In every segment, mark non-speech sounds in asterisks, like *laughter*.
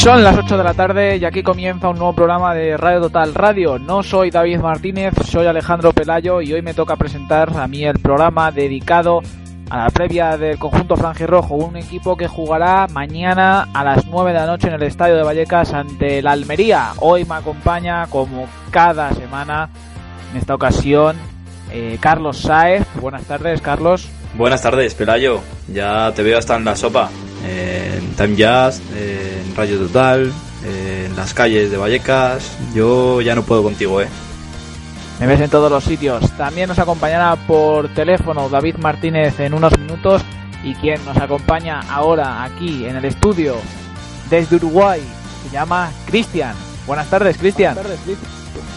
Son las 8 de la tarde y aquí comienza un nuevo programa de Radio Total Radio. No soy David Martínez, soy Alejandro Pelayo y hoy me toca presentar a mí el programa dedicado a la previa del conjunto franjirrojo, un equipo que jugará mañana a las 9 de la noche en el estadio de Vallecas ante la Almería. Hoy me acompaña, como cada semana, en esta ocasión, eh, Carlos Saez. Buenas tardes, Carlos. Buenas tardes, Pelayo. Ya te veo hasta en la sopa. En Time Jazz, en Radio Total, en las calles de Vallecas. Yo ya no puedo contigo, ¿eh? Me ves en todos los sitios. También nos acompañará por teléfono David Martínez en unos minutos. Y quien nos acompaña ahora aquí en el estudio desde Uruguay se llama Cristian. Buenas tardes, Cristian.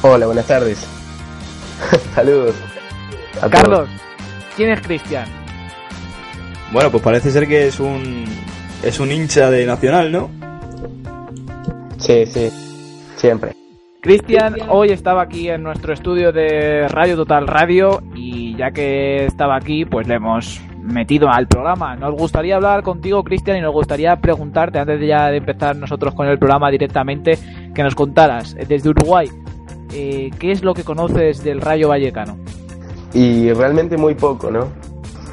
Hola, buenas tardes. *laughs* Saludos. a Carlos, ¿quién es Cristian? Bueno, pues parece ser que es un es un hincha de Nacional, ¿no? Sí, sí, siempre. Cristian hoy estaba aquí en nuestro estudio de Radio Total Radio y ya que estaba aquí, pues le hemos metido al programa. Nos gustaría hablar contigo, Cristian, y nos gustaría preguntarte, antes de ya de empezar nosotros con el programa directamente, que nos contaras eh, desde Uruguay, eh, ¿qué es lo que conoces del Rayo Vallecano? Y realmente muy poco, ¿no?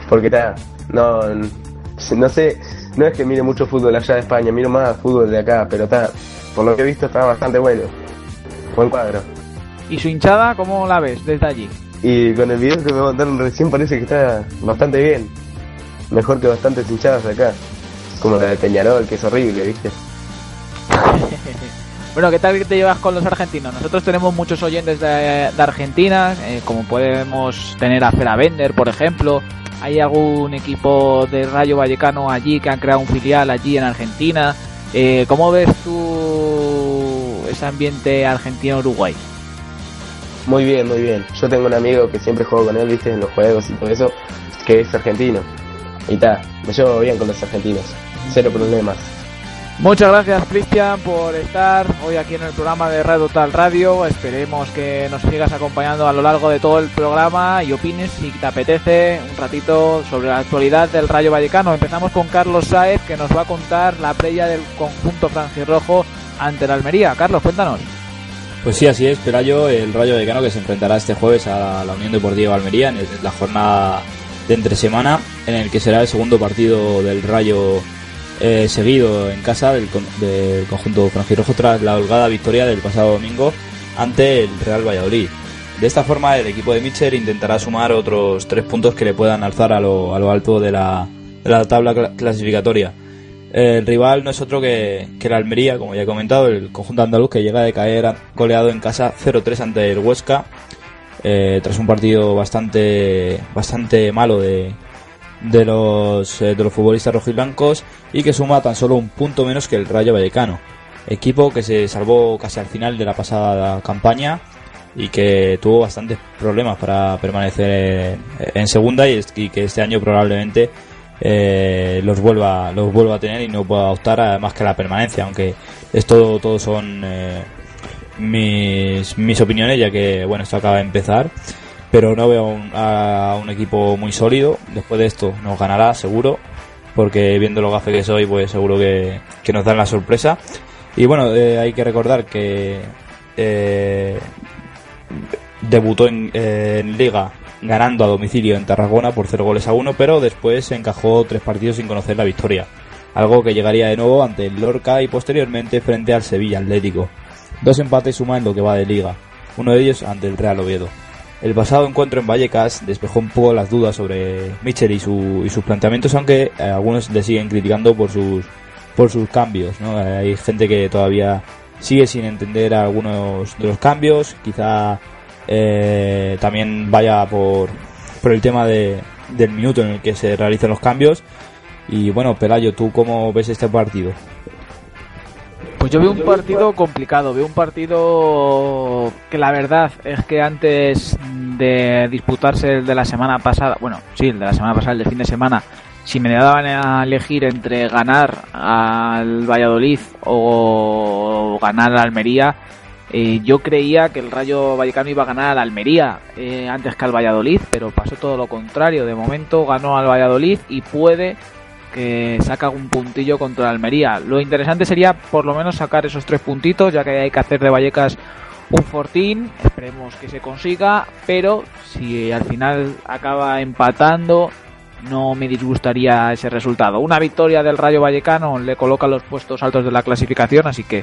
Porque está, no, no sé, no es que mire mucho fútbol allá de España, miro más fútbol de acá, pero está, por lo que he visto está bastante bueno. Buen cuadro. ¿Y su hinchada, cómo la ves desde allí? Y con el video que me mandaron recién parece que está bastante bien. Mejor que bastantes hinchadas de acá. Como la de Peñarol, que es horrible, ¿viste? *laughs* Bueno, ¿qué tal te llevas con los argentinos? Nosotros tenemos muchos oyentes de, Argentina, eh, como podemos tener a Fera Bender, por ejemplo. Hay algún equipo de Rayo Vallecano allí que han creado un filial allí en Argentina. Eh, ¿Cómo ves tú ese ambiente argentino-uruguay? Muy bien, muy bien. Yo tengo un amigo que siempre juego con él, viste, en los juegos y todo eso, que es argentino. Y está, me llevo bien con los argentinos. Cero problemas. Muchas gracias Cristian por estar hoy aquí en el programa de Radio Total Radio. Esperemos que nos sigas acompañando a lo largo de todo el programa y opines si te apetece un ratito sobre la actualidad del Rayo Vallecano. Empezamos con Carlos Saez que nos va a contar la previa del conjunto franjirrojo ante la Almería. Carlos, cuéntanos. Pues sí, así es, Pelayo, el Rayo Vallecano que se enfrentará este jueves a la Unión Deportiva Almería en la jornada de entre semana, en el que será el segundo partido del Rayo eh, seguido en casa del, del conjunto franjirrojo tras la holgada victoria del pasado domingo ante el Real Valladolid. De esta forma, el equipo de Mitchell intentará sumar otros tres puntos que le puedan alzar a lo, a lo alto de la, de la tabla cla- clasificatoria. El rival no es otro que, que el Almería, como ya he comentado, el conjunto andaluz que llega de caer goleado en casa 0-3 ante el Huesca, eh, tras un partido bastante, bastante malo de, de los, eh, de los futbolistas rojiblancos y que suma tan solo un punto menos que el Rayo Vallecano. Equipo que se salvó casi al final de la pasada campaña y que tuvo bastantes problemas para permanecer eh, en segunda y, que este año probablemente eh, los vuelva los vuelva a tener y no pueda optar a más que a la permanencia aunque esto todo son eh, mis, mis opiniones ya que bueno esto acaba de empezar pero no veo un- a un equipo muy sólido después de esto nos ganará seguro porque viendo lo gafe que soy pues seguro que, que nos dan la sorpresa y bueno eh, hay que recordar que eh, debutó en, Liga ganando a domicilio en Tarragona por 0 goles a 1, pero después encajó tres partidos sin conocer la victoria. Algo que llegaría de nuevo ante el Lorca y posteriormente frente al Sevilla Atlético. Dos empates suma en lo que va de Liga, uno de ellos ante el Real Oviedo. El pasado encuentro en Vallecas despejó un poco las dudas sobre Mitchell y, su, y sus planteamientos, aunque eh, algunos le siguen criticando por sus, por sus cambios. Eh, hay gente que todavía sigue sin entender algunos de los cambios, quizá eh, también vaya por, por el tema de, del minuto en el que se realizan los cambios. Y bueno, Pelayo, ¿tú cómo ves este partido? Pues yo veo un partido complicado, veo un partido que la verdad es que antes de disputarse el de la semana pasada, bueno, sí, el de la semana pasada, el de fin de semana, si me daban a elegir entre ganar al Valladolid o ganar al Almería, eh, yo creía que el Rayo Vallecano iba a ganar al Almería eh, antes que al Valladolid, pero pasó todo lo contrario. De momento ganó al Valladolid y puede que saca un puntillo contra Almería. Lo interesante sería por lo menos sacar esos tres puntitos, ya que hay que hacer de Vallecas un fortín. Esperemos que se consiga, pero si al final acaba empatando, no me disgustaría ese resultado. Una victoria del Rayo Vallecano le coloca los puestos altos de la clasificación, así que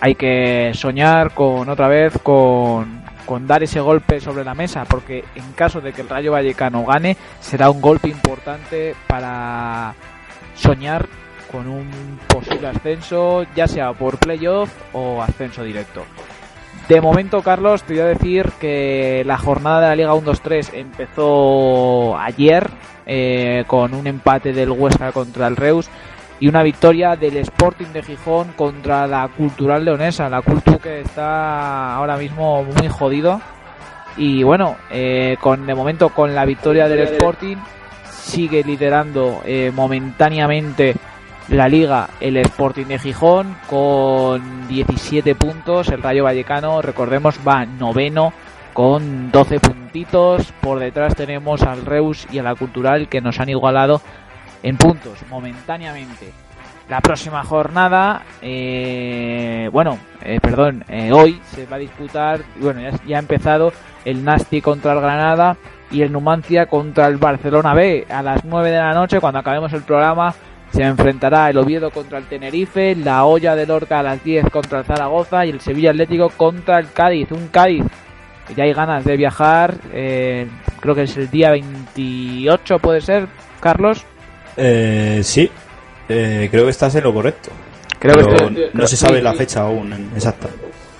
hay que soñar con otra vez con dar ese golpe sobre la mesa, porque en caso de que el Rayo Vallecano gane, será un golpe importante para soñar con un posible ascenso, ya sea por playoff o ascenso directo. De momento, Carlos, te voy a decir que la jornada de la Liga 1-2-3 empezó ayer eh, con un empate del Huesca contra el Reus y una victoria del Sporting de Gijón contra la Cultural Leonesa, la Cultu que está ahora mismo muy jodido. Y bueno, eh, con de momento con la victoria del Sporting sigue liderando eh, momentáneamente la liga el Sporting de Gijón con 17 puntos. El Rayo Vallecano, recordemos, va noveno con 12 puntitos. Por detrás tenemos al Reus y a la Cultural que nos han igualado en puntos momentáneamente. La próxima jornada, eh, bueno, eh, perdón, hoy se va a disputar, bueno, ya, ya, ha empezado el Nasti contra el Granada y el Numancia contra el Barcelona B. A las 9 de la noche, cuando acabemos el programa, se enfrentará el Oviedo contra el Tenerife, la Olla de Lorca a las 10 contra el Zaragoza y el Sevilla Atlético contra el Cádiz. Un Cádiz que ya hay ganas de viajar, creo que es el día 28, puede ser, Carlos. Eh, sí, eh, creo que estás en lo correcto. Creo Pero que estoy- no se sabe la fecha aún exacta.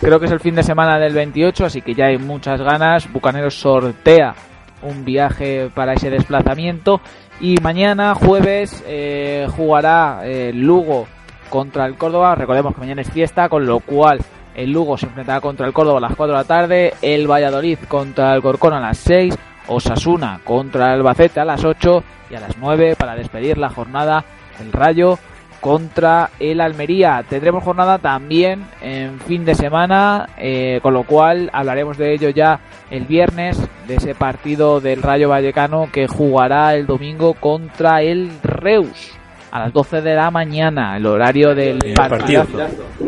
Creo que es el fin de semana del 28, así que ya hay muchas ganas. Bucaneros sortea un viaje para ese desplazamiento. Y mañana, jueves, eh, jugará eh, Lugo contra el Córdoba. Recordemos que mañana es fiesta, con lo cual el Lugo se enfrentará contra el Córdoba a las 4 de la tarde. El Valladolid contra el Corcón a las 6. Osasuna contra el Albacete a las 8. Y a las 9 para despedir la jornada el Rayo contra el Almería. Tendremos jornada también en fin de semana, eh, con lo cual hablaremos de ello ya el viernes, de ese partido del Rayo Vallecano que jugará el domingo contra el Reus a las 12 de la mañana, el horario del Primer partido.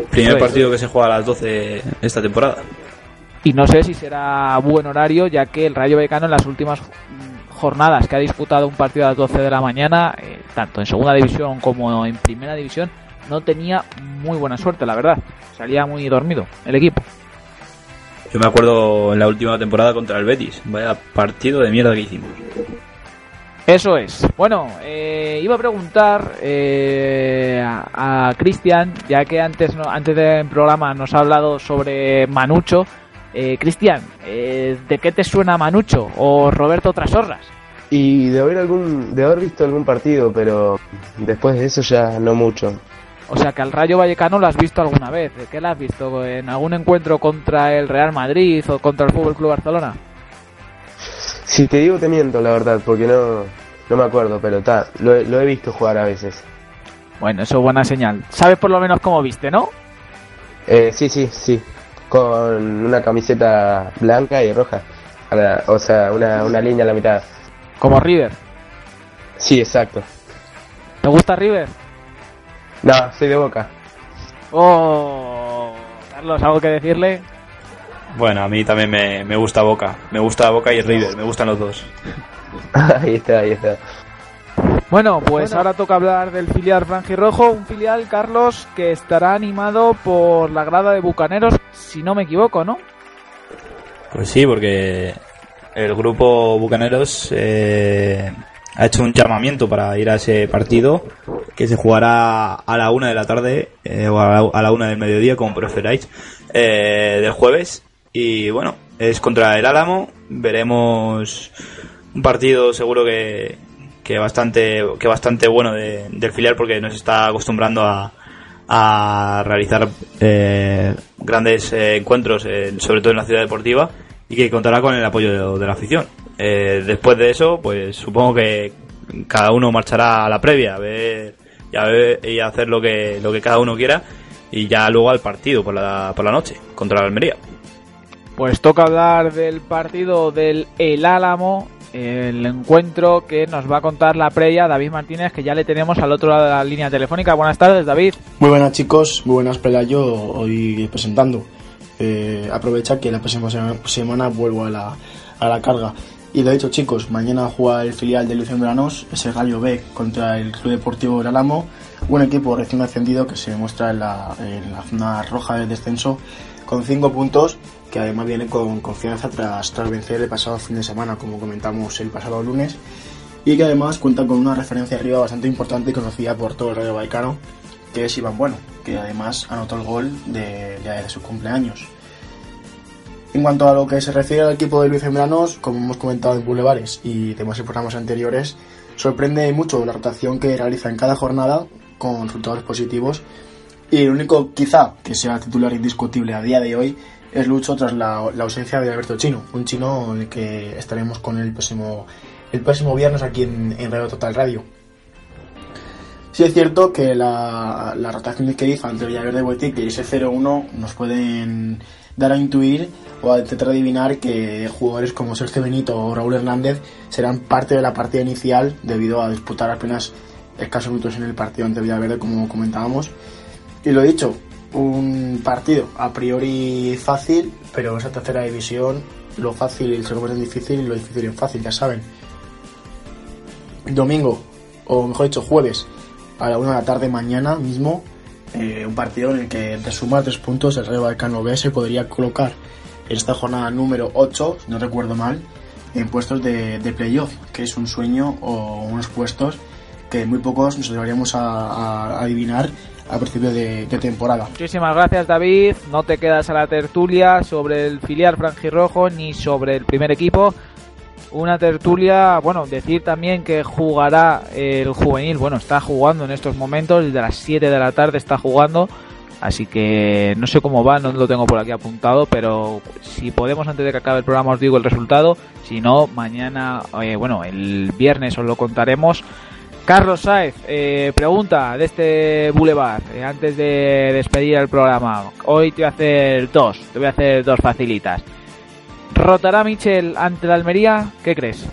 Primer es. partido que se juega a las 12 esta temporada. Y no sé si será buen horario, ya que el Rayo Vallecano en las últimas jornadas que ha disputado un partido a las 12 de la mañana, eh, tanto en segunda división como en primera división, no tenía muy buena suerte, la verdad. Salía muy dormido el equipo. Yo me acuerdo en la última temporada contra el Betis. Vaya partido de mierda que hicimos. Eso es. Bueno, eh, iba a preguntar eh, a, a Cristian, ya que antes no, antes del programa nos ha hablado sobre Manucho. Eh, Cristian, eh, ¿de qué te suena Manucho o Roberto Trasorras? Y de haber algún, de haber visto algún partido, pero después de eso ya no mucho. O sea que al Rayo Vallecano lo has visto alguna vez. ¿De qué lo has visto? ¿En algún encuentro contra el Real Madrid o contra el Fútbol Club Barcelona? Si te digo te miento, la verdad, porque no, no me acuerdo, pero ta, lo, he- lo he visto jugar a veces. Bueno, eso es buena señal. ¿Sabes por lo menos cómo viste, no? Eh, sí, sí, sí, con una camiseta blanca y roja. La- o sea, una, una línea a la mitad. Como River. Sí, exacto. ¿Te gusta River? No, soy de boca. Oh, Carlos, ¿algo que decirle? Bueno, a mí también me, me gusta Boca. Me gusta Boca y River. Me gustan los dos. *laughs* ahí está, ahí está. Bueno, pues ahora toca hablar del filial Franjirrojo, un filial, Carlos, que estará animado por la grada de Bucaneros, si no me equivoco, ¿no? Pues sí, porque el grupo Bucaneros eh, ha hecho un llamamiento para ir a ese partido que se jugará a la una de la tarde eh, o a la, una del mediodía, como preferáis, eh, del jueves. Y bueno, es contra el Álamo. Veremos un partido seguro que, que bastante que bastante bueno del filial porque nos está acostumbrando a, a realizar eh, grandes eh, encuentros, sobre todo en la ciudad deportiva, y que contará con el apoyo de, la afición. Eh, después de eso, pues supongo que cada uno marchará a la previa a ver y a, ver, y a hacer lo que, lo que cada uno quiera y ya luego al partido por la, por la noche contra la Almería. Pues toca hablar del partido del El Álamo el encuentro que nos va a contar la previa David Martínez, que ya le tenemos al otro lado de la línea telefónica. Buenas tardes, David. Muy buenas, chicos. Muy buenas, Pelayo. Hoy presentando. Eh, aprovecha que la próxima semana vuelvo a la, a la carga. Y lo dicho, chicos, mañana juega el filial de Luciano Branos, ese Gallo B, contra el Club Deportivo Gralamo, un equipo recién ascendido que se muestra en la, zona roja del descenso con 5 puntos que además viene con confianza tras, vencer el pasado fin de semana, como comentamos el pasado lunes, y que además cuenta con una referencia arriba bastante importante y conocida por todo el Radio Baicano, que es Iván Bueno, que además anotó el gol de, de, su cumpleaños. En cuanto a lo que se refiere al equipo de Luis Embranos, como hemos comentado en Bulevares y demás programas anteriores, sorprende mucho la rotación que realiza en cada jornada con resultados positivos y el único quizá que sea titular indiscutible a día de hoy es Lucho tras la, ausencia de Alberto Chino, un chino en el que estaremos con el próximo, el próximo viernes aquí en Radio Total Radio. Sí es cierto que la, la rotación que hizo ante Villaverde Boetic y ese 0-1 nos pueden dar a intuir o a intentar adivinar que jugadores como Sergio Benito o Raúl Hernández serán parte de la partida inicial debido a disputar apenas escasos minutos en el partido ante Villaverde como comentábamos. Y lo dicho, un partido a priori fácil, pero esa tercera división lo fácil se convierte en difícil y lo difícil en fácil, ya saben. Domingo, o mejor dicho, jueves, a la una de la tarde mañana mismo, eh, un partido en el que de sumar tres puntos el Rayo Vallecano B se podría colocar en esta jornada número 8, si no recuerdo mal, en puestos de, de playoff, que es un sueño o unos puestos que muy pocos nos deberíamos a adivinar a principio de, temporada. Muchísimas gracias David, no te quedas a la tertulia sobre el filial franjirrojo ni sobre el primer equipo. Una tertulia, bueno, decir también que jugará el juvenil, bueno, está jugando en estos momentos, desde las 7 de la tarde está jugando, así que no sé cómo va, no lo tengo por aquí apuntado, pero si podemos antes de que acabe el programa os digo el resultado, si no, mañana, eh, bueno, el viernes os lo contaremos. Carlos Saez, eh, pregunta de este Boulevard, eh, antes de despedir el programa. Hoy te voy a hacer dos, te voy a hacer dos facilitas. ¿Rotará Michel ante la Almería? ¿Qué crees?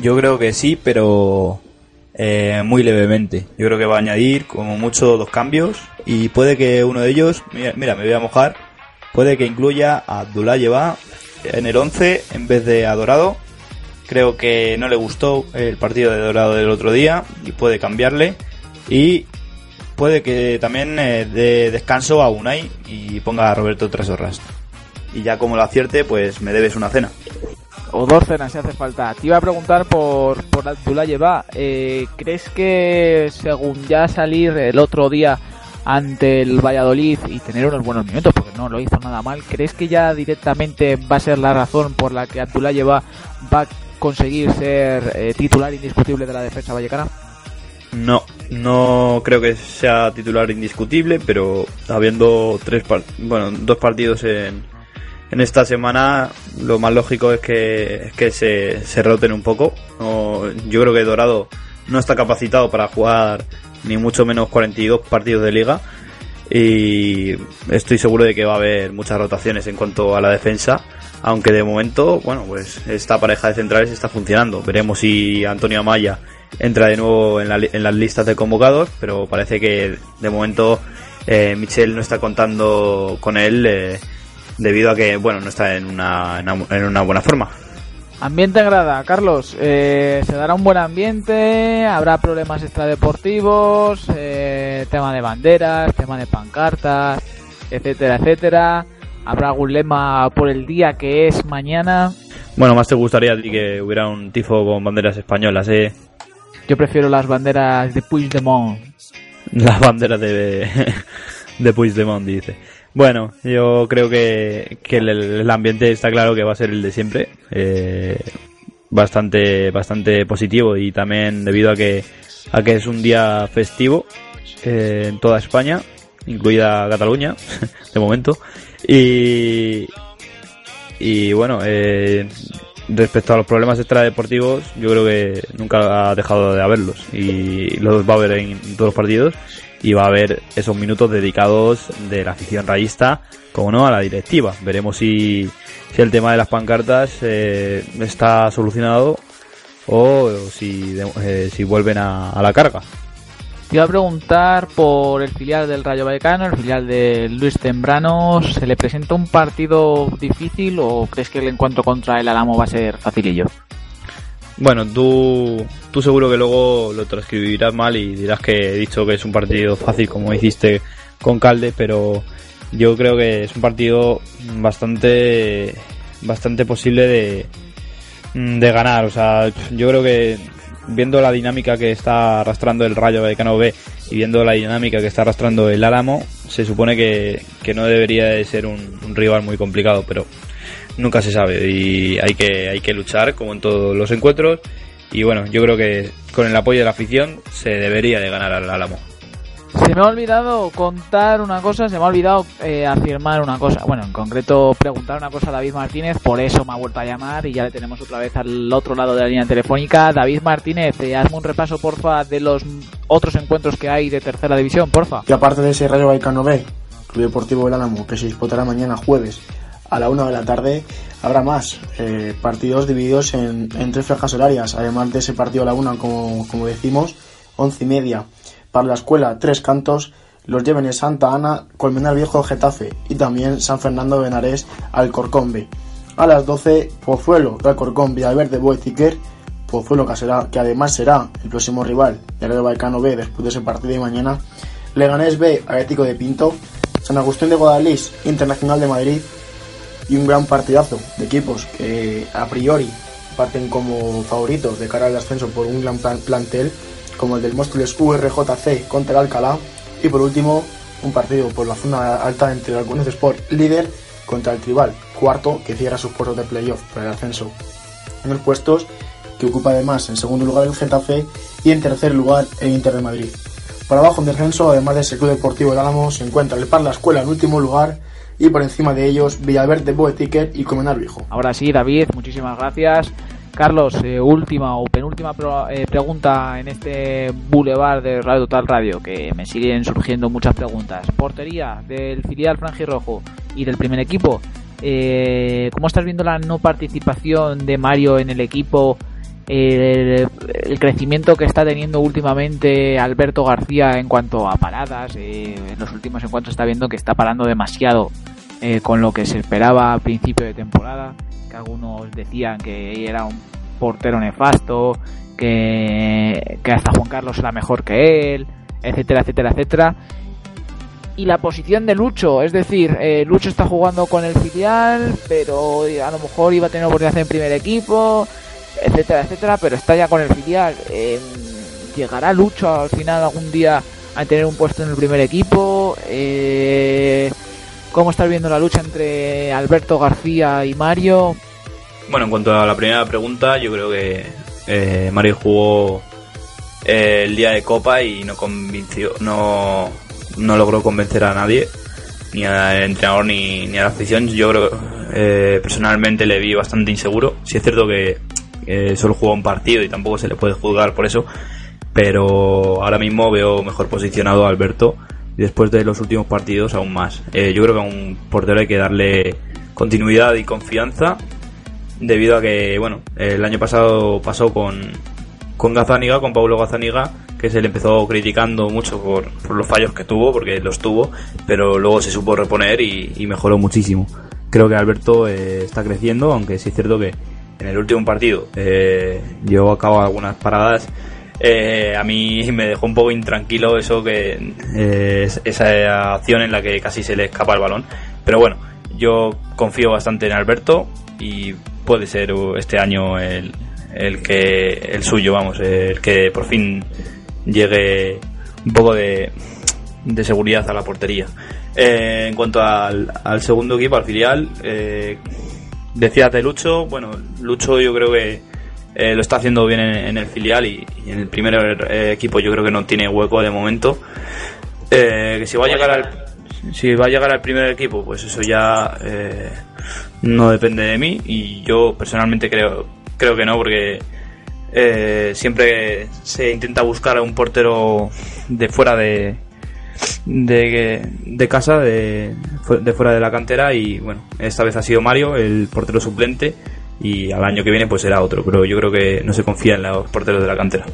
Yo creo que sí, pero eh, muy levemente. Yo creo que va a añadir como mucho dos cambios y puede que uno de ellos, mira, me voy a mojar, puede que incluya a Abdullah Lleva en el 11 en vez de a Dorado Creo que no le gustó el partido de Dorado del otro día y puede cambiarle. Y puede que también eh, dé descanso a Unai y ponga a Roberto tres horas. Y ya como lo acierte, pues me debes una cena. O dos cenas si hace falta. Te iba a preguntar por, por Abdullah eh, ¿Crees que según ya salir el otro día ante el Valladolid y tener unos buenos minutos, porque no lo hizo nada mal, ¿crees que ya directamente va a ser la razón por la que Abdullah va a conseguir ser eh, titular indiscutible de la defensa vallecana? No, no creo que sea titular indiscutible, pero habiendo tres bueno, dos partidos en, en esta semana, lo más lógico es que, que se, roten un poco. yo creo que Dorado no está capacitado para jugar ni mucho menos 42 partidos de liga y estoy seguro de que va a haber muchas rotaciones en cuanto a la defensa aunque de momento, bueno, pues esta pareja de centrales está funcionando. Veremos si Antonio Amaya entra de nuevo en, las listas de convocados, pero parece que de momento eh, Michel no está contando con él eh, debido a que, bueno, no está en una, en una buena forma. Ambiente en grada, Carlos. Eh, se dará un buen ambiente, habrá problemas extradeportivos, eh, tema de banderas, tema de pancartas, etcétera, etcétera. ¿Habrá algún lema por el día que es mañana? Bueno, más te gustaría a ti que hubiera un tifo con banderas españolas, ¿eh? Yo prefiero las banderas de Puigdemont. Las banderas de, *laughs* de Puigdemont, dice. Bueno, yo creo que, que el, ambiente está claro que va a ser el de siempre. Eh, bastante, bastante positivo y también debido a que, a que es un día festivo eh, en toda España, incluida Cataluña, *laughs* de momento. Y, y bueno, eh, respecto a los problemas extradeportivos, yo creo que nunca ha dejado de haberlos y los va a haber en todos los partidos y va a haber esos minutos dedicados de la afición rayista, como no, a la directiva. Veremos si, si el tema de las pancartas eh, está solucionado o si, eh, si vuelven a, la carga. Iba a preguntar por el filial del Rayo Vallecano, el filial de Luis Tembrano. ¿Se le presenta un partido difícil o crees que el encuentro contra el Alamo va a ser facilillo? Bueno, tú, tú seguro que luego lo transcribirás mal y dirás que he dicho que es un partido fácil como hiciste con Calde, pero yo creo que es un partido bastante bastante posible de, de ganar. O sea, yo creo que viendo la dinámica que está arrastrando el Rayo Vallecano B y viendo la dinámica que está arrastrando el Álamo, se supone que, que no debería de ser un, rival muy complicado, pero nunca se sabe y hay que, hay que luchar como en todos los encuentros y bueno, yo creo que con el apoyo de la afición se debería de ganar al Álamo. Se me ha olvidado contar una cosa, se me ha olvidado eh, afirmar una cosa, bueno, en concreto preguntar una cosa a David Martínez, por eso me ha vuelto a llamar y ya le tenemos otra vez al otro lado de la línea telefónica. David Martínez, eh, hazme un repaso, porfa, de los otros encuentros que hay de tercera división, porfa. Y aparte de ese Rayo Vallecano B, Club Deportivo del Álamo, que se disputará mañana jueves a la una de la tarde, habrá más eh, partidos divididos en, en, tres franjas horarias, además de ese partido a la una, como, como decimos, once y media para la escuela Tres Cantos, los lleven Santa Ana, Colmenar Viejo Getafe y también San Fernando de Henares Alcorcón B. A las 12, Pozuelo de Alcorcón Villaverde Boeciquer, Pozuelo que, será, que además será el próximo rival del Real Vallecano B después de ese partido de mañana, Leganés B Atlético de Pinto, San Agustín de Guadalís Internacional de Madrid y un gran partidazo de equipos que a priori parten como favoritos de cara al ascenso por un gran plan plantel como el del Móstoles URJC contra el Alcalá y por último un partido por la zona alta entre el Alcones Sport líder contra el Tribal, cuarto que cierra sus puestos de playoff para el ascenso. En los puestos que ocupa además en segundo lugar el Getafe y en tercer lugar el Inter de Madrid. Por abajo en descenso, además de ese Club Deportivo del Álamo, se encuentra el Parla Escuela en último lugar y por encima de ellos Villaverde Boetiquet y Comenar Viejo. Ahora sí, David, muchísimas gracias. Carlos, eh, última o penúltima pro, eh, pregunta en este boulevard de Radio Total Radio, que me siguen surgiendo muchas preguntas. Portería del filial Franjirrojo y del primer equipo. Eh, ¿Cómo estás viendo la no participación de Mario en el equipo? El, el, crecimiento que está teniendo últimamente Alberto García en cuanto a paradas. Eh, en los últimos encuentros está viendo que está parando demasiado eh, con lo que se esperaba a principio de temporada. Que algunos decían que era un portero nefasto, que, que hasta Juan Carlos era mejor que él, etcétera, etcétera, etcétera. Y la posición de Lucho, es decir, eh, Lucho está jugando con el filial, pero a lo mejor iba a tener oportunidad en primer equipo etcétera, etcétera, pero está ya con el filial. Eh, ¿Llegará Lucho al final algún día a tener un puesto en el primer equipo? Eh, ¿Cómo estás viendo la lucha entre Alberto García y Mario? Bueno, en cuanto a la primera pregunta, yo creo que eh, Mario jugó eh, el día de Copa y no convenció, no, no logró convencer a nadie, ni al entrenador ni, a la afición. Yo creo personalmente le vi bastante inseguro. Si es cierto que eh, solo jugó un partido y tampoco se le puede juzgar por eso. Pero ahora mismo veo mejor posicionado a Alberto y después de los últimos partidos aún más. Eh, yo creo que a un portero hay que darle continuidad y confianza debido a que, bueno, el año pasado pasó con, con Gazaniga, con Pablo Gazaniga, que se le empezó criticando mucho por, por los fallos que tuvo, porque los tuvo, pero luego se supo reponer y, mejoró muchísimo. Creo que Alberto eh, está creciendo, aunque sí es cierto que en el último partido eh, llevó a cabo algunas paradas. Eh, a mí *laughs* me dejó un poco intranquilo eso que eh, esa acción en la que casi se le escapa el balón. Pero bueno, yo confío bastante en Alberto y puede ser este año el, el que el suyo, vamos, el que por fin llegue un poco de, de seguridad a la portería. Eh, en cuanto al, al, segundo equipo, al filial, eh, decías de Lucho, bueno, Lucho yo creo que eh, lo está haciendo bien en, el filial y, en el primer eh, equipo yo creo que no tiene hueco de momento. Eh, que si va a llegar al si va a llegar al primer equipo, pues eso ya no depende de mí y yo personalmente creo creo que no porque siempre se intenta buscar a un portero de fuera de, de, de casa, de, de, fuera de la cantera y bueno, esta vez ha sido Mario, el portero suplente y al año que viene pues será otro, pero yo creo que no se confía en los porteros de la cantera.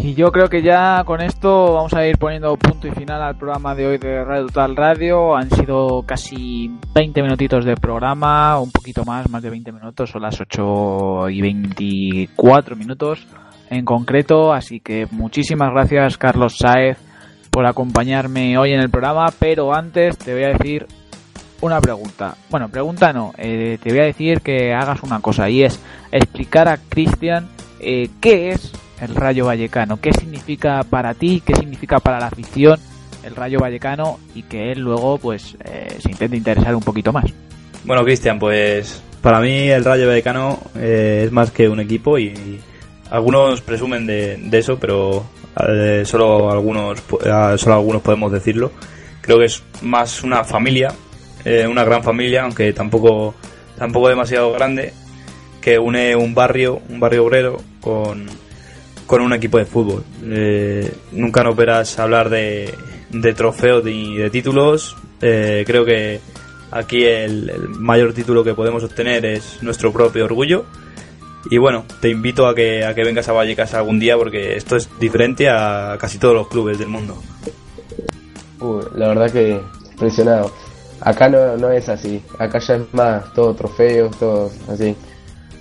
Y yo creo que ya con esto vamos a ir poniendo punto y final al programa de hoy de Radio Total Radio. Han sido casi 20 minutitos de programa, un poquito más, más de 20 minutos, son las 8 y 24 minutos en concreto. Así que muchísimas gracias Carlos Saez por acompañarme hoy en el programa, pero antes te voy a decir una pregunta. Bueno, pregunta no, eh, te voy a decir que hagas una cosa y es explicar a Cristian eh, qué es el Rayo Vallecano, qué significa para ti, qué significa para la afición el Rayo Vallecano y que él luego pues eh, se intente interesar un poquito más. Bueno, Cristian, pues para mí el Rayo Vallecano es más que un equipo y, algunos presumen de, de eso, pero eh, solo algunos eh, solo algunos podemos decirlo. Creo que es más una familia eh, una gran familia aunque tampoco tampoco demasiado grande que une un barrio un barrio obrero con, con un equipo de fútbol. Nunca nos verás hablar de, de trofeos ni de títulos. Creo que aquí el mayor título que podemos obtener es nuestro propio orgullo y bueno, te invito a que, a que vengas a Vallecas algún día porque esto es diferente a casi todos los clubes del mundo. la verdad que impresionado. Acá no, no es así, acá ya es más todo trofeos, todo así.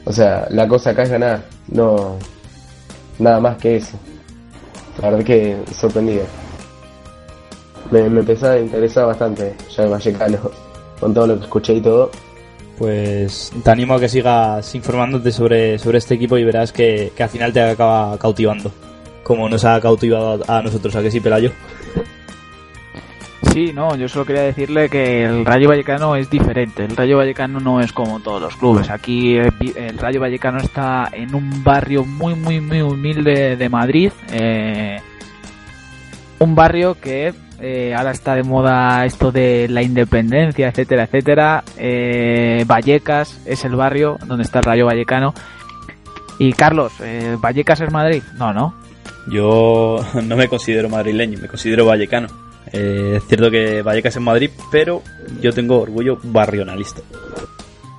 O sea, la cosa acá es ganar, no nada más que eso. La verdad que sorprendido. Me, me empezó a interesar bastante ya el Vallecano, con todo lo que escuché y todo pues te animo a que sigas informándote sobre, sobre este equipo y verás que, al final te acaba cautivando, como nos ha cautivado a, nosotros, ¿a que sí, Pelayo? Sí, no, yo solo quería decirle que el Rayo Vallecano es diferente. El Rayo Vallecano no es como todos los clubes. Aquí el Rayo Vallecano está en un barrio muy, muy, muy humilde de Madrid. Eh, un barrio que eh, ahora está de moda esto de la independencia, etcétera, etcétera. Eh, Vallecas es el barrio donde está el Rayo Vallecano. Y Carlos, eh, ¿Vallecas es Madrid? No, no. Yo *laughs* no me considero madrileño, me considero vallecano. es cierto que Vallecas es Madrid, pero yo tengo orgullo barrionalista.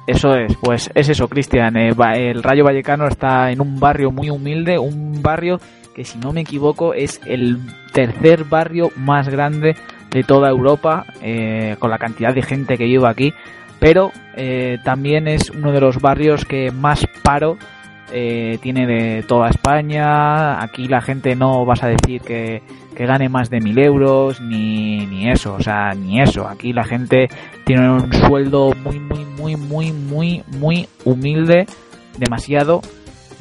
Eso es, pues es eso, Cristian. el Rayo Vallecano está en un barrio muy humilde, un barrio que si no me equivoco es el tercer barrio más grande de toda Europa, eh, con la cantidad de gente que vive aquí, pero eh, también es uno de los barrios que más paro eh, tiene de toda España. Aquí la gente no vas a decir que, que gane más de mil euros, ni, ni eso, o sea, ni eso. Aquí la gente tiene un sueldo muy, muy, muy, muy, muy, muy humilde, demasiado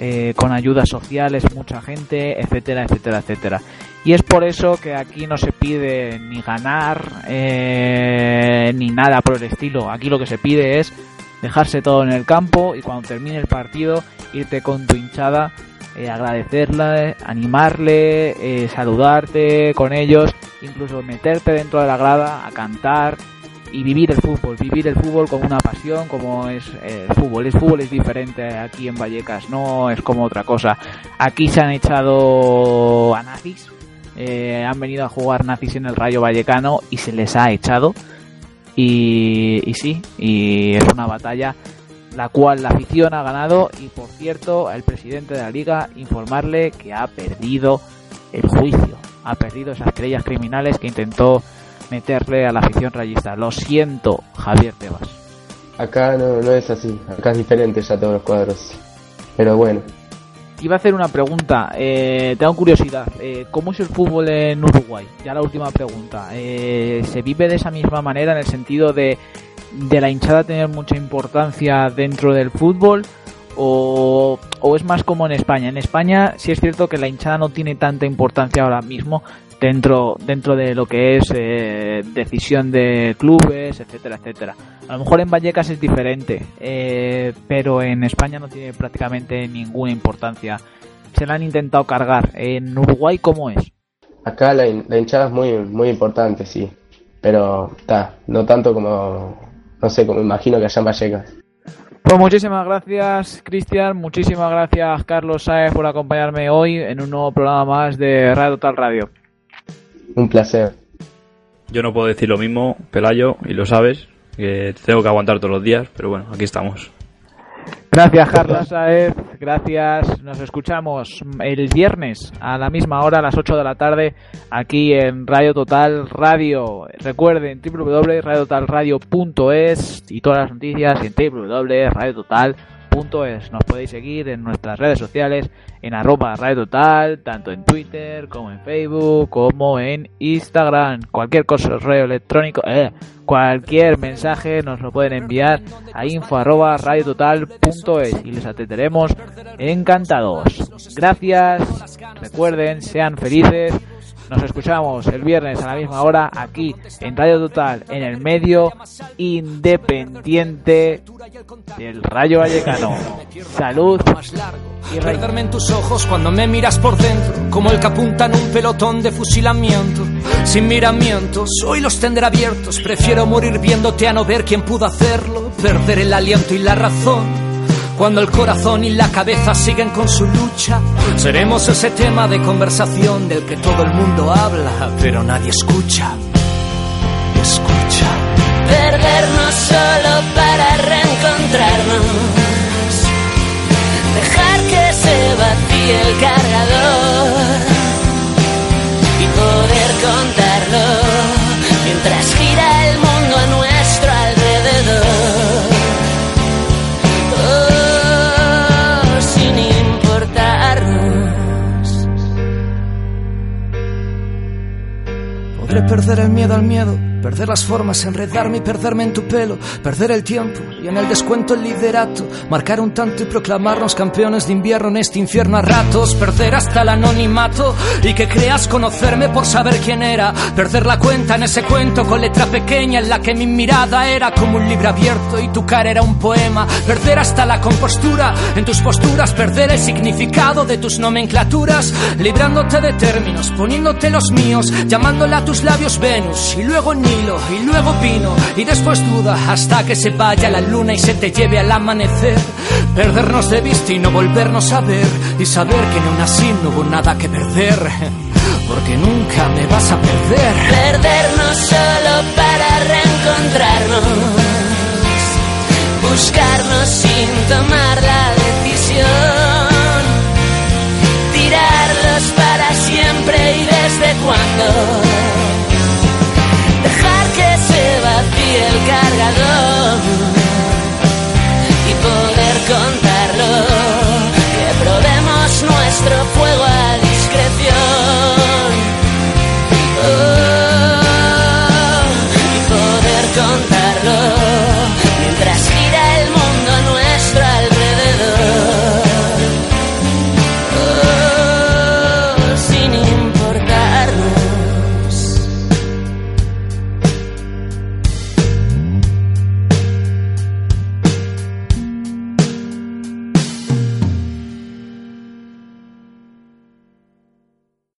eh, con ayudas sociales, mucha gente, etcétera, etcétera, etcétera. Y es por eso que aquí no se pide ni ganar eh, ni nada por el estilo. Aquí lo que se pide es dejarse todo en el campo y cuando termine el partido irte con tu hinchada, eh, agradecerle, animarle, saludarte con ellos, incluso meterte dentro de la grada a cantar, y vivir el fútbol, vivir el fútbol como una pasión, como es el fútbol. El fútbol es diferente aquí en Vallecas, no es como otra cosa. Aquí se han echado a nazis, eh, han venido a jugar nazis en el Rayo Vallecano y se les ha echado. Y, y sí, y es una batalla la cual la afición ha ganado y por cierto el presidente de la liga informarle que ha perdido el juicio, ha perdido esas estrellas criminales que intentó meterle a la afición rayista. Lo siento, Javier Tebas. Acá no, no es así, acá es diferente ya todos los cuadros. Pero bueno. Iba a hacer una pregunta, eh, tengo curiosidad. Eh, ¿Cómo es el fútbol en Uruguay? Ya la última pregunta. Eh, ¿Se vive de esa misma manera en el sentido de de la hinchada tener mucha importancia dentro del fútbol o, es más como en España. En España sí es cierto que la hinchada no tiene tanta importancia ahora mismo dentro dentro de lo que es eh, decisión de clubes, etcétera, etcétera. A lo mejor en Vallecas es diferente, eh, pero en España no tiene prácticamente ninguna importancia. Se la han intentado cargar. En Uruguay, ¿cómo es? Acá la, hinchada es muy muy importante, sí, pero está, no tanto como no sé, como imagino que allá en Vallecas. Pues muchísimas gracias, Cristian. Muchísimas gracias, Carlos Saez, por acompañarme hoy en un nuevo programa más de Radio Total Radio. Un placer. Yo no puedo decir lo mismo, Pelayo, y lo sabes, que tengo que aguantar todos los días, pero bueno, aquí estamos. Gracias, Carlos Saez. Gracias. Nos escuchamos el viernes a la misma hora, a las 8 de la tarde, aquí en Radio Total Radio. Recuerden www.radiototalradio.es y todas las noticias en www.radiototal.es es. Nos podéis seguir en nuestras redes sociales en arroba radio total, tanto en Twitter como en Facebook, como en Instagram. Cualquier correo electrónico, eh, cualquier mensaje nos lo pueden enviar a info arroba radio es y les atenderemos encantados. Gracias, recuerden, sean felices nos escuchamos el viernes a la misma hora aquí en Radio Total, en el medio independiente del Rayo Vallecano. Salud y perderme en tus ojos cuando me miras por dentro, como el que apunta en un pelotón de fusilamiento. Sin miramientos, hoy los tendré abiertos. Prefiero morir viéndote a no ver quién pudo hacerlo, perder el aliento y la razón cuando el corazón y la cabeza siguen con su lucha, seremos ese tema de conversación del que todo el mundo habla, pero nadie escucha. Escucha. Perdernos solo para reencontrarnos. Dejar que se vacíe el cargador y poder contarlo mientras gira perder el miedo al miedo Perder las formas, enredarme y perderme en tu pelo, perder el tiempo y en el descuento el liderato, marcar un tanto y proclamarnos campeones de invierno en este infierno a ratos, perder hasta el anonimato y que creas conocerme por saber quién era, perder la cuenta en ese cuento con letra pequeña en la que mi mirada era como un libro abierto y tu cara era un poema, perder hasta la compostura en tus posturas, perder el significado de tus nomenclaturas, librándote de términos, poniéndote los míos, llamándole a tus labios Venus. Y luego ni y luego vino y después duda hasta que se vaya la luna y se te lleve al amanecer. Perdernos de vista y no volvernos a ver y saber que ni aún así no hubo nada que perder. Porque nunca me vas a perder. Perdernos solo para reencontrarnos.